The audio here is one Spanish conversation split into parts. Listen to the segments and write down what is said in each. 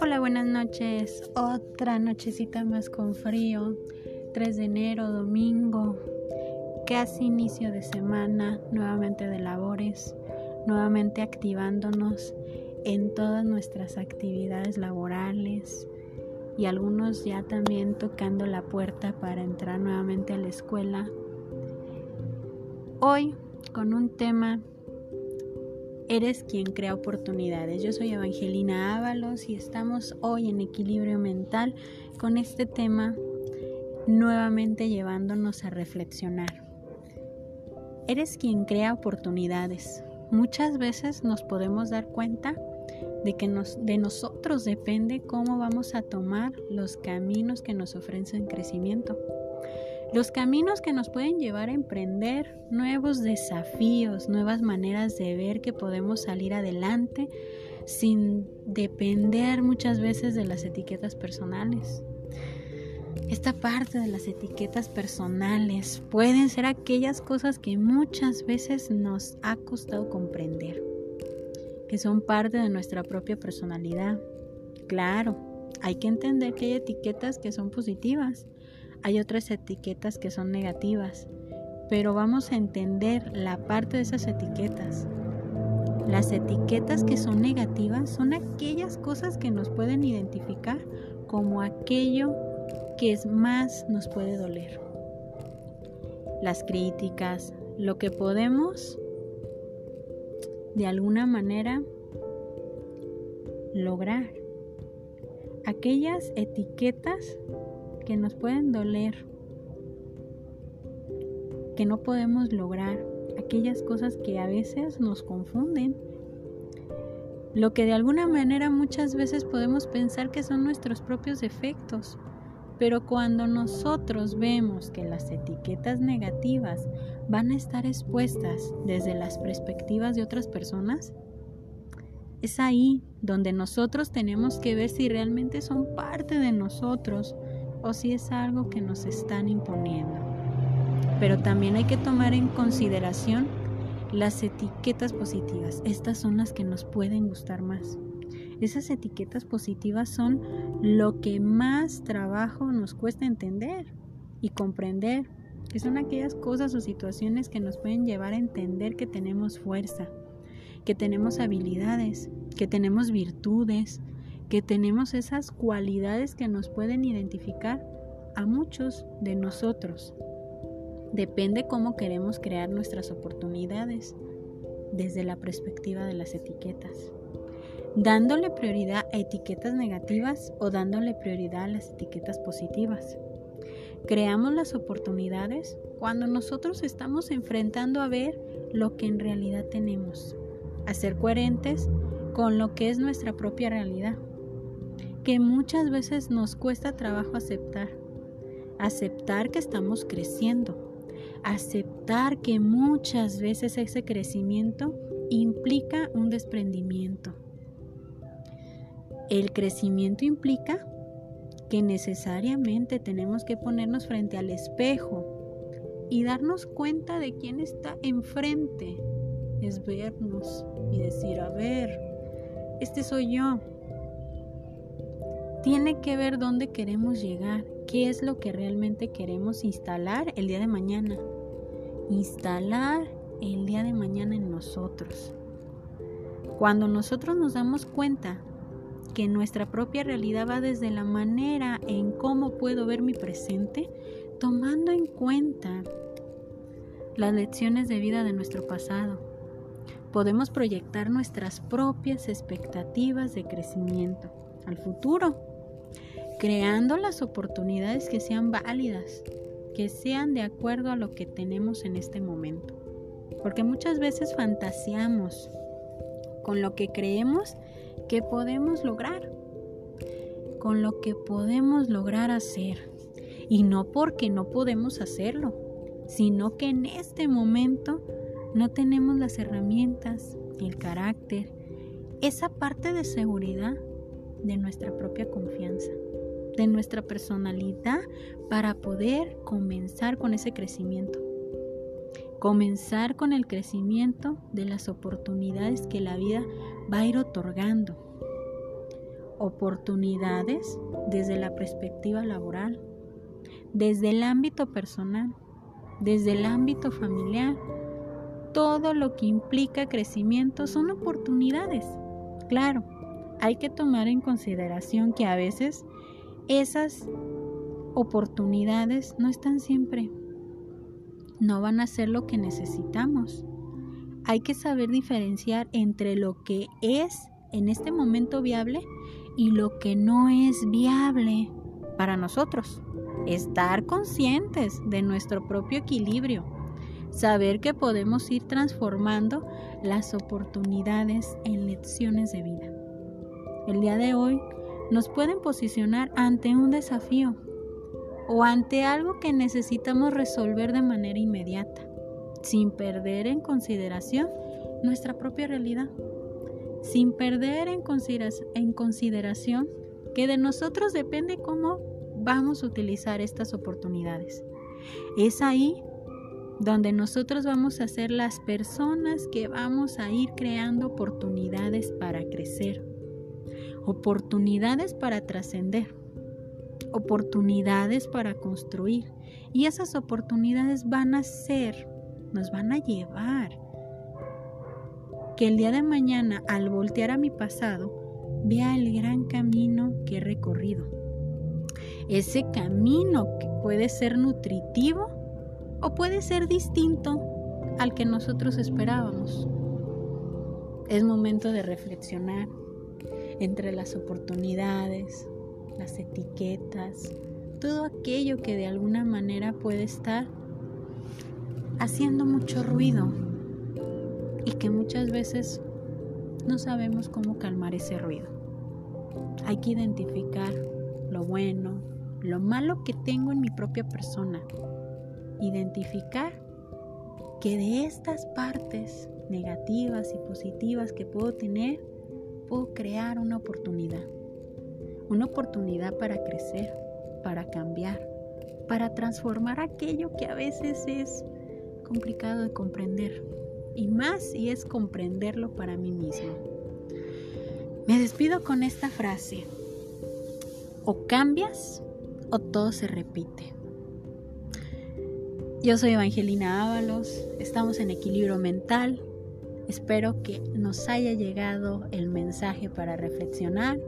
Hola, buenas noches. Otra nochecita más con frío. 3 de enero, domingo. Casi inicio de semana, nuevamente de labores, nuevamente activándonos en todas nuestras actividades laborales y algunos ya también tocando la puerta para entrar nuevamente a la escuela. Hoy con un tema Eres quien crea oportunidades. Yo soy Evangelina Ábalos y estamos hoy en equilibrio mental con este tema nuevamente llevándonos a reflexionar. Eres quien crea oportunidades. Muchas veces nos podemos dar cuenta de que nos, de nosotros depende cómo vamos a tomar los caminos que nos ofrecen crecimiento. Los caminos que nos pueden llevar a emprender nuevos desafíos, nuevas maneras de ver que podemos salir adelante sin depender muchas veces de las etiquetas personales. Esta parte de las etiquetas personales pueden ser aquellas cosas que muchas veces nos ha costado comprender, que son parte de nuestra propia personalidad. Claro, hay que entender que hay etiquetas que son positivas hay otras etiquetas que son negativas, pero vamos a entender la parte de esas etiquetas. Las etiquetas que son negativas son aquellas cosas que nos pueden identificar como aquello que es más nos puede doler. Las críticas, lo que podemos de alguna manera lograr. Aquellas etiquetas que nos pueden doler, que no podemos lograr, aquellas cosas que a veces nos confunden. Lo que de alguna manera muchas veces podemos pensar que son nuestros propios defectos, pero cuando nosotros vemos que las etiquetas negativas van a estar expuestas desde las perspectivas de otras personas, es ahí donde nosotros tenemos que ver si realmente son parte de nosotros o si es algo que nos están imponiendo. Pero también hay que tomar en consideración las etiquetas positivas. Estas son las que nos pueden gustar más. Esas etiquetas positivas son lo que más trabajo nos cuesta entender y comprender, que son aquellas cosas o situaciones que nos pueden llevar a entender que tenemos fuerza, que tenemos habilidades, que tenemos virtudes, que tenemos esas cualidades que nos pueden identificar a muchos de nosotros. Depende cómo queremos crear nuestras oportunidades desde la perspectiva de las etiquetas. Dándole prioridad a etiquetas negativas o dándole prioridad a las etiquetas positivas. Creamos las oportunidades cuando nosotros estamos enfrentando a ver lo que en realidad tenemos, a ser coherentes con lo que es nuestra propia realidad que muchas veces nos cuesta trabajo aceptar. Aceptar que estamos creciendo. Aceptar que muchas veces ese crecimiento implica un desprendimiento. El crecimiento implica que necesariamente tenemos que ponernos frente al espejo y darnos cuenta de quién está enfrente. Es vernos y decir, a ver, este soy yo, tiene que ver dónde queremos llegar, qué es lo que realmente queremos instalar el día de mañana. Instalar el día de mañana en nosotros. Cuando nosotros nos damos cuenta que nuestra propia realidad va desde la manera en cómo puedo ver mi presente, tomando en cuenta las lecciones de vida de nuestro pasado, podemos proyectar nuestras propias expectativas de crecimiento al futuro creando las oportunidades que sean válidas, que sean de acuerdo a lo que tenemos en este momento. Porque muchas veces fantaseamos con lo que creemos que podemos lograr, con lo que podemos lograr hacer. Y no porque no podemos hacerlo, sino que en este momento no tenemos las herramientas, el carácter, esa parte de seguridad de nuestra propia confianza de nuestra personalidad para poder comenzar con ese crecimiento. Comenzar con el crecimiento de las oportunidades que la vida va a ir otorgando. Oportunidades desde la perspectiva laboral, desde el ámbito personal, desde el ámbito familiar. Todo lo que implica crecimiento son oportunidades. Claro, hay que tomar en consideración que a veces esas oportunidades no están siempre. No van a ser lo que necesitamos. Hay que saber diferenciar entre lo que es en este momento viable y lo que no es viable para nosotros. Estar conscientes de nuestro propio equilibrio. Saber que podemos ir transformando las oportunidades en lecciones de vida el día de hoy nos pueden posicionar ante un desafío o ante algo que necesitamos resolver de manera inmediata, sin perder en consideración nuestra propia realidad, sin perder en, consideración que de nosotros depende cómo vamos a utilizar estas oportunidades. Es ahí donde nosotros vamos a ser las personas que vamos a ir creando oportunidades para crecer oportunidades para trascender, oportunidades para construir. Y esas oportunidades van a ser, nos van a llevar que el día de mañana, al voltear a mi pasado, vea el gran camino que he recorrido. Ese camino que puede ser nutritivo o puede ser distinto al que nosotros esperábamos. Es momento de reflexionar, entre las oportunidades, las etiquetas, todo aquello que de alguna manera puede estar haciendo mucho ruido y que muchas veces no sabemos cómo calmar ese ruido. Hay que identificar lo bueno, lo malo que tengo en mi propia persona. Identificar que de estas partes negativas y positivas que puedo tener, puedo crear una oportunidad. Una oportunidad para crecer, para cambiar, para transformar aquello que a veces es complicado de comprender. Y más si es comprenderlo para mí mismo. Me despido con esta frase. O cambias o todo se repite. Yo soy Evangelina Ábalos, estamos en equilibrio mental, Espero que nos haya llegado el mensaje para reflexionar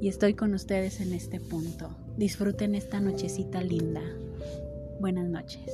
y estoy con ustedes en este punto. Disfruten esta nochecita linda. Buenas noches.